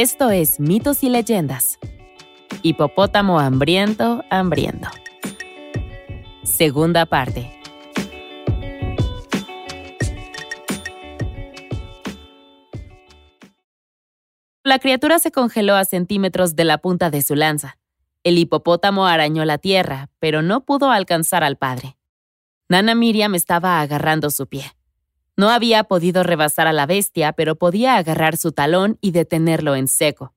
Esto es Mitos y Leyendas. Hipopótamo hambriento, hambriento. Segunda parte. La criatura se congeló a centímetros de la punta de su lanza. El hipopótamo arañó la tierra, pero no pudo alcanzar al padre. Nana Miriam estaba agarrando su pie. No había podido rebasar a la bestia, pero podía agarrar su talón y detenerlo en seco.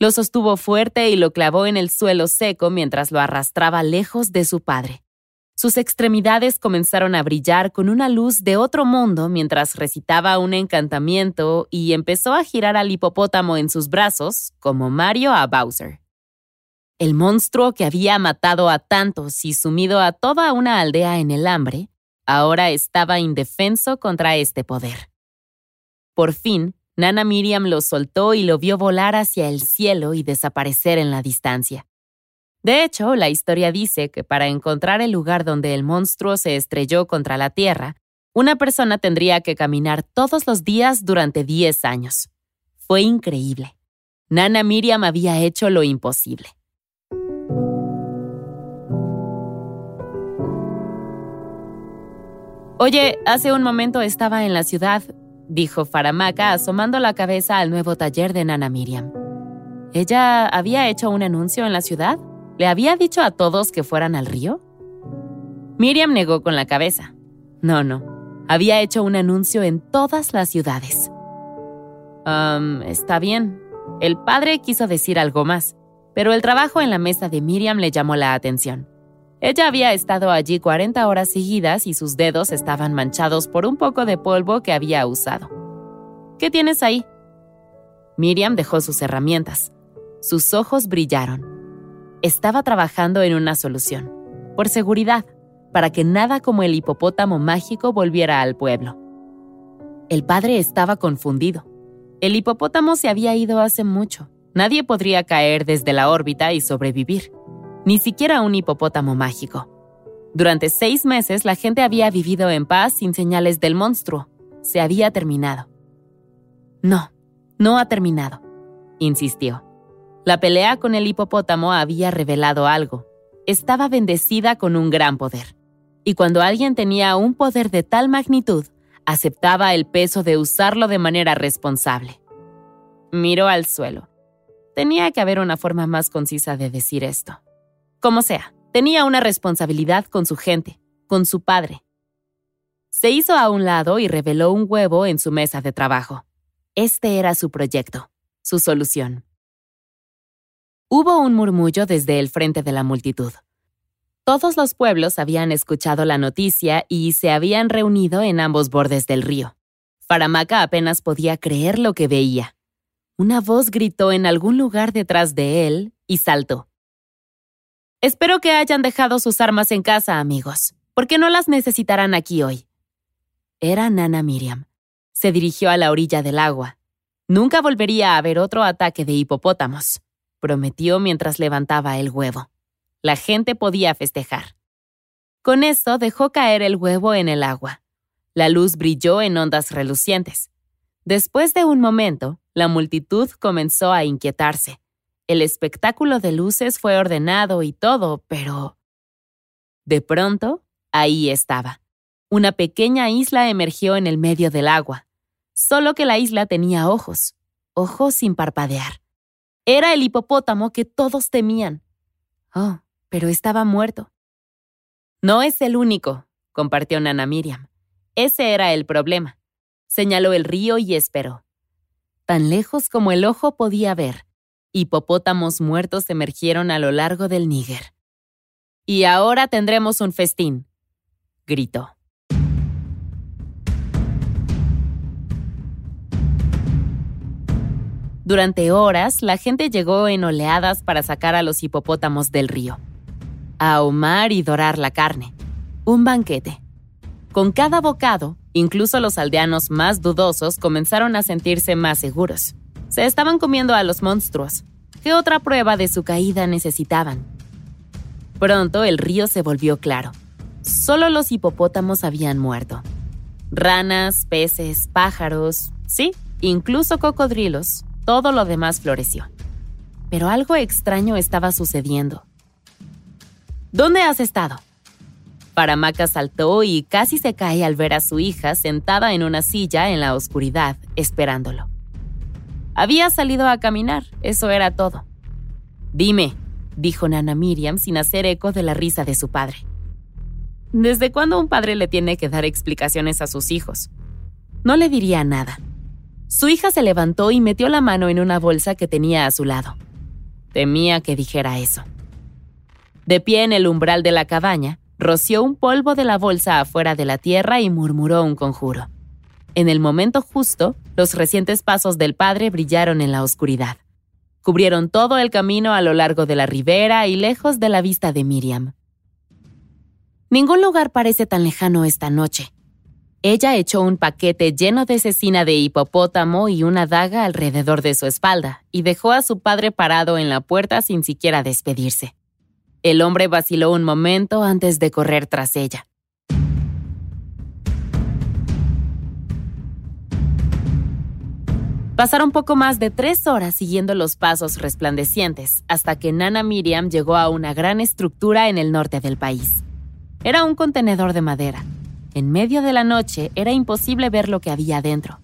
Lo sostuvo fuerte y lo clavó en el suelo seco mientras lo arrastraba lejos de su padre. Sus extremidades comenzaron a brillar con una luz de otro mundo mientras recitaba un encantamiento y empezó a girar al hipopótamo en sus brazos, como Mario a Bowser. El monstruo que había matado a tantos y sumido a toda una aldea en el hambre, ahora estaba indefenso contra este poder. Por fin, Nana Miriam lo soltó y lo vio volar hacia el cielo y desaparecer en la distancia. De hecho, la historia dice que para encontrar el lugar donde el monstruo se estrelló contra la Tierra, una persona tendría que caminar todos los días durante 10 años. Fue increíble. Nana Miriam había hecho lo imposible. Oye, hace un momento estaba en la ciudad, dijo Faramaka asomando la cabeza al nuevo taller de Nana Miriam. ¿Ella había hecho un anuncio en la ciudad? ¿Le había dicho a todos que fueran al río? Miriam negó con la cabeza. No, no. Había hecho un anuncio en todas las ciudades. Um, está bien. El padre quiso decir algo más, pero el trabajo en la mesa de Miriam le llamó la atención. Ella había estado allí 40 horas seguidas y sus dedos estaban manchados por un poco de polvo que había usado. ¿Qué tienes ahí? Miriam dejó sus herramientas. Sus ojos brillaron. Estaba trabajando en una solución, por seguridad, para que nada como el hipopótamo mágico volviera al pueblo. El padre estaba confundido. El hipopótamo se había ido hace mucho. Nadie podría caer desde la órbita y sobrevivir ni siquiera un hipopótamo mágico. Durante seis meses la gente había vivido en paz sin señales del monstruo. Se había terminado. No, no ha terminado, insistió. La pelea con el hipopótamo había revelado algo. Estaba bendecida con un gran poder. Y cuando alguien tenía un poder de tal magnitud, aceptaba el peso de usarlo de manera responsable. Miró al suelo. Tenía que haber una forma más concisa de decir esto. Como sea, tenía una responsabilidad con su gente, con su padre. Se hizo a un lado y reveló un huevo en su mesa de trabajo. Este era su proyecto, su solución. Hubo un murmullo desde el frente de la multitud. Todos los pueblos habían escuchado la noticia y se habían reunido en ambos bordes del río. Faramaka apenas podía creer lo que veía. Una voz gritó en algún lugar detrás de él y saltó. Espero que hayan dejado sus armas en casa, amigos, porque no las necesitarán aquí hoy. Era Nana Miriam. Se dirigió a la orilla del agua. Nunca volvería a haber otro ataque de hipopótamos, prometió mientras levantaba el huevo. La gente podía festejar. Con esto dejó caer el huevo en el agua. La luz brilló en ondas relucientes. Después de un momento, la multitud comenzó a inquietarse. El espectáculo de luces fue ordenado y todo, pero... De pronto, ahí estaba. Una pequeña isla emergió en el medio del agua. Solo que la isla tenía ojos, ojos sin parpadear. Era el hipopótamo que todos temían. Oh, pero estaba muerto. No es el único, compartió Nana Miriam. Ese era el problema. Señaló el río y esperó. Tan lejos como el ojo podía ver, hipopótamos muertos emergieron a lo largo del Níger. Y ahora tendremos un festín, gritó. Durante horas, la gente llegó en oleadas para sacar a los hipopótamos del río, ahumar y dorar la carne. Un banquete. Con cada bocado, incluso los aldeanos más dudosos comenzaron a sentirse más seguros. Se estaban comiendo a los monstruos. ¿Qué otra prueba de su caída necesitaban? Pronto el río se volvió claro. Solo los hipopótamos habían muerto. Ranas, peces, pájaros, sí, incluso cocodrilos, todo lo demás floreció. Pero algo extraño estaba sucediendo. ¿Dónde has estado? Paramaca saltó y casi se cae al ver a su hija sentada en una silla en la oscuridad, esperándolo. Había salido a caminar, eso era todo. Dime, dijo Nana Miriam sin hacer eco de la risa de su padre. ¿Desde cuándo un padre le tiene que dar explicaciones a sus hijos? No le diría nada. Su hija se levantó y metió la mano en una bolsa que tenía a su lado. Temía que dijera eso. De pie en el umbral de la cabaña, roció un polvo de la bolsa afuera de la tierra y murmuró un conjuro. En el momento justo, los recientes pasos del padre brillaron en la oscuridad. Cubrieron todo el camino a lo largo de la ribera y lejos de la vista de Miriam. Ningún lugar parece tan lejano esta noche. Ella echó un paquete lleno de cecina de hipopótamo y una daga alrededor de su espalda y dejó a su padre parado en la puerta sin siquiera despedirse. El hombre vaciló un momento antes de correr tras ella. Pasaron poco más de tres horas siguiendo los pasos resplandecientes hasta que Nana Miriam llegó a una gran estructura en el norte del país. Era un contenedor de madera. En medio de la noche era imposible ver lo que había dentro.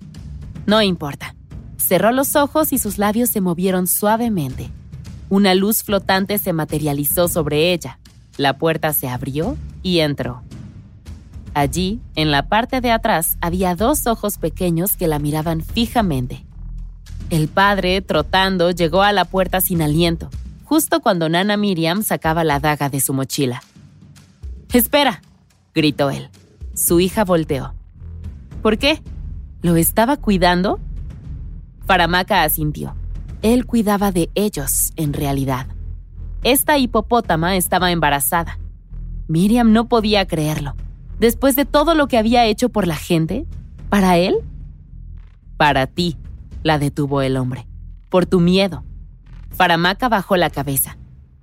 No importa. Cerró los ojos y sus labios se movieron suavemente. Una luz flotante se materializó sobre ella. La puerta se abrió y entró. Allí, en la parte de atrás, había dos ojos pequeños que la miraban fijamente. El padre, trotando, llegó a la puerta sin aliento, justo cuando Nana Miriam sacaba la daga de su mochila. Espera, gritó él. Su hija volteó. ¿Por qué? ¿Lo estaba cuidando? Paramaca asintió. Él cuidaba de ellos, en realidad. Esta hipopótama estaba embarazada. Miriam no podía creerlo. Después de todo lo que había hecho por la gente, ¿para él? Para ti, la detuvo el hombre. Por tu miedo. Paramaca bajó la cabeza.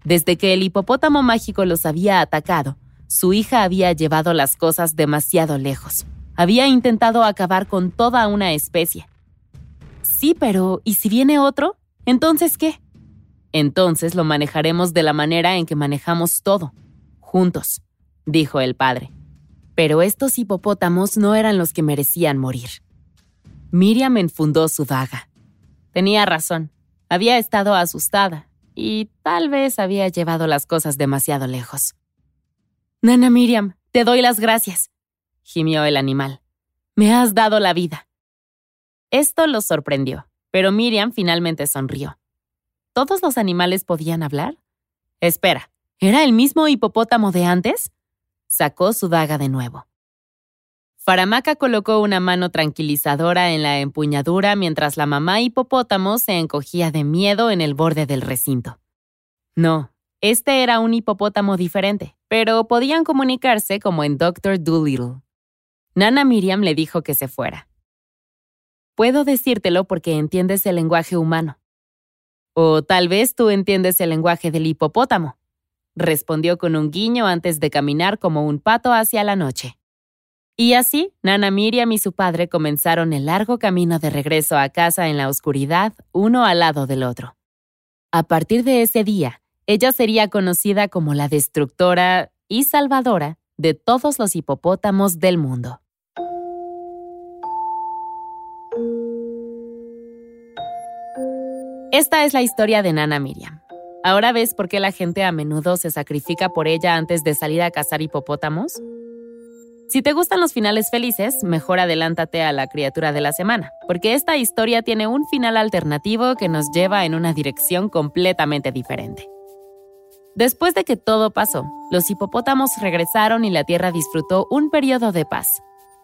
Desde que el hipopótamo mágico los había atacado, su hija había llevado las cosas demasiado lejos. Había intentado acabar con toda una especie. Sí, pero ¿y si viene otro? ¿Entonces qué? Entonces lo manejaremos de la manera en que manejamos todo, juntos, dijo el padre. Pero estos hipopótamos no eran los que merecían morir. Miriam enfundó su daga. Tenía razón. Había estado asustada y tal vez había llevado las cosas demasiado lejos. Nana Miriam, te doy las gracias, gimió el animal. Me has dado la vida. Esto lo sorprendió, pero Miriam finalmente sonrió. ¿Todos los animales podían hablar? Espera, ¿era el mismo hipopótamo de antes? Sacó su daga de nuevo. Faramaca colocó una mano tranquilizadora en la empuñadura mientras la mamá hipopótamo se encogía de miedo en el borde del recinto. No, este era un hipopótamo diferente, pero podían comunicarse como en Doctor Doolittle. Nana Miriam le dijo que se fuera. Puedo decírtelo porque entiendes el lenguaje humano. O tal vez tú entiendes el lenguaje del hipopótamo, respondió con un guiño antes de caminar como un pato hacia la noche. Y así, Nana Miriam y su padre comenzaron el largo camino de regreso a casa en la oscuridad, uno al lado del otro. A partir de ese día, ella sería conocida como la destructora y salvadora de todos los hipopótamos del mundo. Esta es la historia de Nana Miriam. ¿Ahora ves por qué la gente a menudo se sacrifica por ella antes de salir a cazar hipopótamos? Si te gustan los finales felices, mejor adelántate a la criatura de la semana, porque esta historia tiene un final alternativo que nos lleva en una dirección completamente diferente. Después de que todo pasó, los hipopótamos regresaron y la Tierra disfrutó un periodo de paz.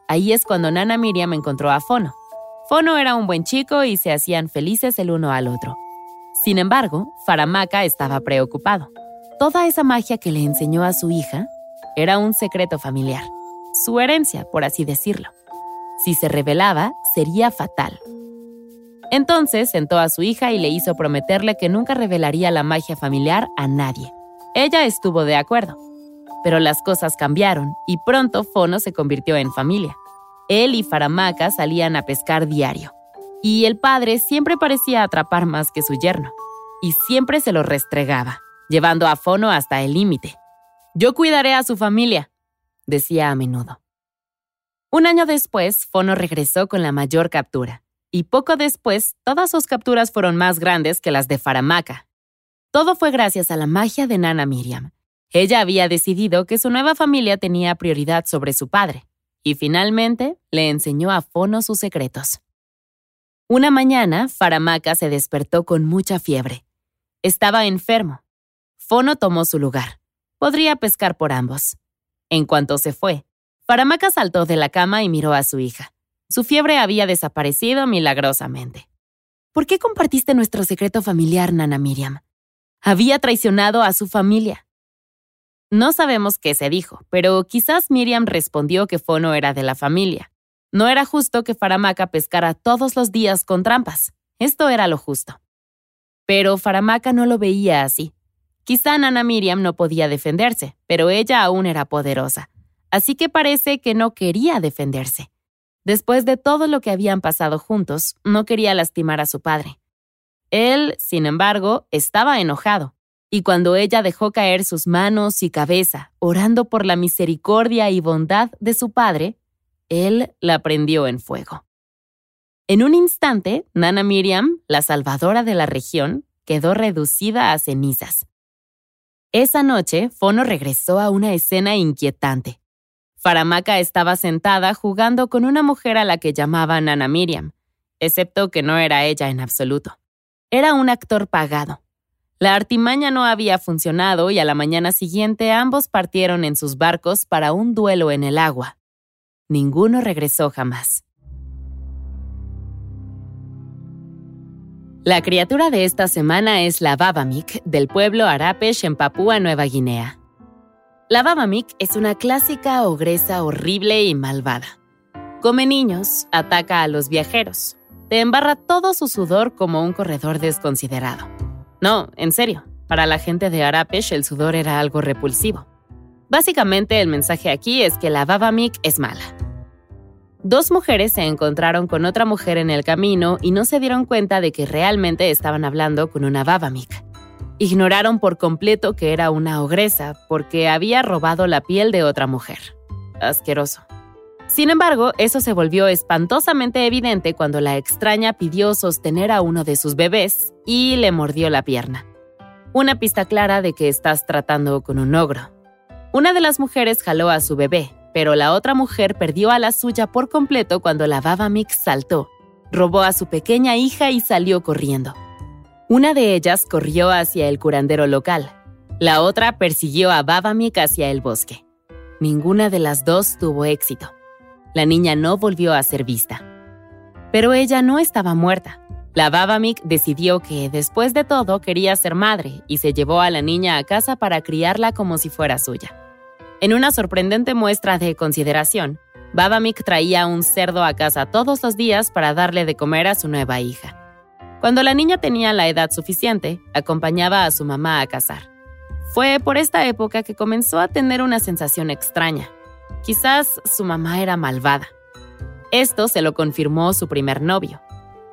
Ahí es cuando Nana Miriam encontró a Fono. Fono era un buen chico y se hacían felices el uno al otro. Sin embargo, Faramaca estaba preocupado. Toda esa magia que le enseñó a su hija era un secreto familiar, su herencia, por así decirlo. Si se revelaba, sería fatal. Entonces sentó a su hija y le hizo prometerle que nunca revelaría la magia familiar a nadie. Ella estuvo de acuerdo. Pero las cosas cambiaron y pronto Fono se convirtió en familia. Él y Faramaca salían a pescar diario. Y el padre siempre parecía atrapar más que su yerno, y siempre se lo restregaba, llevando a Fono hasta el límite. Yo cuidaré a su familia, decía a menudo. Un año después, Fono regresó con la mayor captura, y poco después todas sus capturas fueron más grandes que las de Faramaca. Todo fue gracias a la magia de Nana Miriam. Ella había decidido que su nueva familia tenía prioridad sobre su padre, y finalmente le enseñó a Fono sus secretos. Una mañana, Faramaca se despertó con mucha fiebre. Estaba enfermo. Fono tomó su lugar. Podría pescar por ambos. En cuanto se fue, Faramaca saltó de la cama y miró a su hija. Su fiebre había desaparecido milagrosamente. ¿Por qué compartiste nuestro secreto familiar, Nana Miriam? Había traicionado a su familia. No sabemos qué se dijo, pero quizás Miriam respondió que Fono era de la familia. No era justo que Faramaca pescara todos los días con trampas. Esto era lo justo. Pero Faramaca no lo veía así. Quizá Nana Miriam no podía defenderse, pero ella aún era poderosa. Así que parece que no quería defenderse. Después de todo lo que habían pasado juntos, no quería lastimar a su padre. Él, sin embargo, estaba enojado, y cuando ella dejó caer sus manos y cabeza, orando por la misericordia y bondad de su padre, él la prendió en fuego. En un instante, Nana Miriam, la salvadora de la región, quedó reducida a cenizas. Esa noche, Fono regresó a una escena inquietante. Faramaca estaba sentada jugando con una mujer a la que llamaba Nana Miriam, excepto que no era ella en absoluto. Era un actor pagado. La artimaña no había funcionado y a la mañana siguiente ambos partieron en sus barcos para un duelo en el agua. Ninguno regresó jamás. La criatura de esta semana es la Babamik del pueblo Arapesh en Papúa Nueva Guinea. La Babamik es una clásica ogresa horrible y malvada. Come niños, ataca a los viajeros, te embarra todo su sudor como un corredor desconsiderado. No, en serio, para la gente de Arapesh el sudor era algo repulsivo. Básicamente el mensaje aquí es que la Babamik es mala. Dos mujeres se encontraron con otra mujer en el camino y no se dieron cuenta de que realmente estaban hablando con una Babamik. Ignoraron por completo que era una ogresa porque había robado la piel de otra mujer. Asqueroso. Sin embargo, eso se volvió espantosamente evidente cuando la extraña pidió sostener a uno de sus bebés y le mordió la pierna. Una pista clara de que estás tratando con un ogro. Una de las mujeres jaló a su bebé, pero la otra mujer perdió a la suya por completo cuando la Baba Mix saltó, robó a su pequeña hija y salió corriendo. Una de ellas corrió hacia el curandero local, la otra persiguió a Baba Mik hacia el bosque. Ninguna de las dos tuvo éxito. La niña no volvió a ser vista. Pero ella no estaba muerta. La Babamik decidió que, después de todo, quería ser madre y se llevó a la niña a casa para criarla como si fuera suya. En una sorprendente muestra de consideración, Babamik traía un cerdo a casa todos los días para darle de comer a su nueva hija. Cuando la niña tenía la edad suficiente, acompañaba a su mamá a cazar. Fue por esta época que comenzó a tener una sensación extraña. Quizás su mamá era malvada. Esto se lo confirmó su primer novio.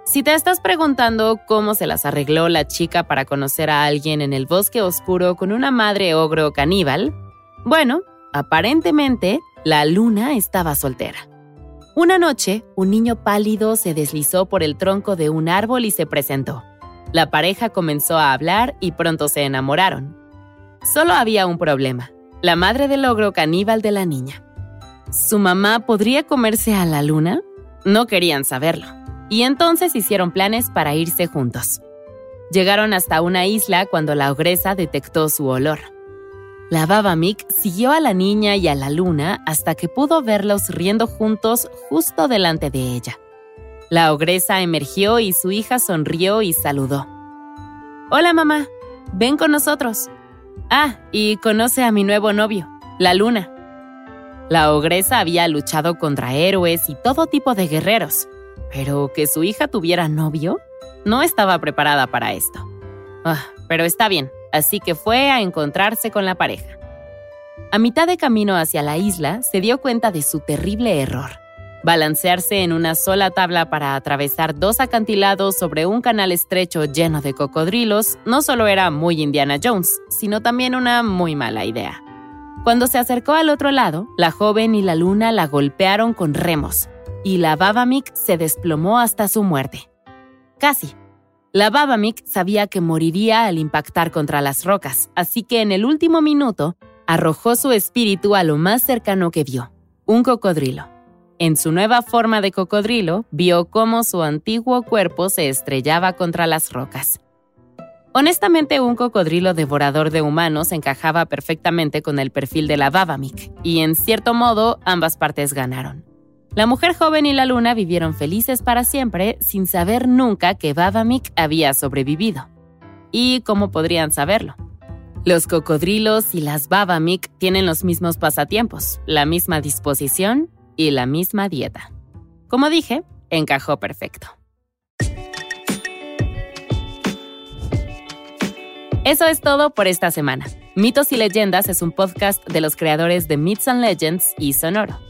Si te estás preguntando cómo se las arregló la chica para conocer a alguien en el bosque oscuro con una madre ogro caníbal, bueno, Aparentemente, la luna estaba soltera. Una noche, un niño pálido se deslizó por el tronco de un árbol y se presentó. La pareja comenzó a hablar y pronto se enamoraron. Solo había un problema, la madre del ogro caníbal de la niña. ¿Su mamá podría comerse a la luna? No querían saberlo, y entonces hicieron planes para irse juntos. Llegaron hasta una isla cuando la ogresa detectó su olor. La Baba Mick siguió a la niña y a la luna hasta que pudo verlos riendo juntos justo delante de ella. La ogresa emergió y su hija sonrió y saludó. Hola mamá, ven con nosotros. Ah, y conoce a mi nuevo novio, la luna. La ogresa había luchado contra héroes y todo tipo de guerreros, pero que su hija tuviera novio no estaba preparada para esto. Ah, pero está bien, así que fue a encontrarse con la pareja. A mitad de camino hacia la isla, se dio cuenta de su terrible error. Balancearse en una sola tabla para atravesar dos acantilados sobre un canal estrecho lleno de cocodrilos no solo era muy Indiana Jones, sino también una muy mala idea. Cuando se acercó al otro lado, la joven y la luna la golpearon con remos, y la Babamik se desplomó hasta su muerte. Casi. La Babamik sabía que moriría al impactar contra las rocas, así que en el último minuto arrojó su espíritu a lo más cercano que vio, un cocodrilo. En su nueva forma de cocodrilo, vio cómo su antiguo cuerpo se estrellaba contra las rocas. Honestamente, un cocodrilo devorador de humanos encajaba perfectamente con el perfil de la Babamik, y en cierto modo ambas partes ganaron. La mujer joven y la luna vivieron felices para siempre sin saber nunca que Babamik había sobrevivido. ¿Y cómo podrían saberlo? Los cocodrilos y las Babamik tienen los mismos pasatiempos, la misma disposición y la misma dieta. Como dije, encajó perfecto. Eso es todo por esta semana. Mitos y Leyendas es un podcast de los creadores de Myths and Legends y Sonoro.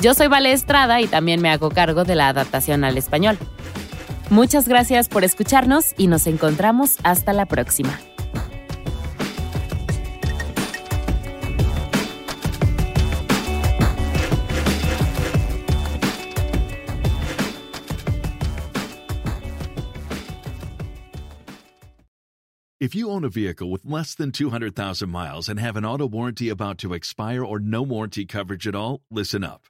Yo soy Vale Estrada y también me hago cargo de la adaptación al español. Muchas gracias por escucharnos y nos encontramos hasta la próxima. If you own a vehicle with less than 200,000 miles and have an auto warranty about to expire or no warranty coverage at all, listen up.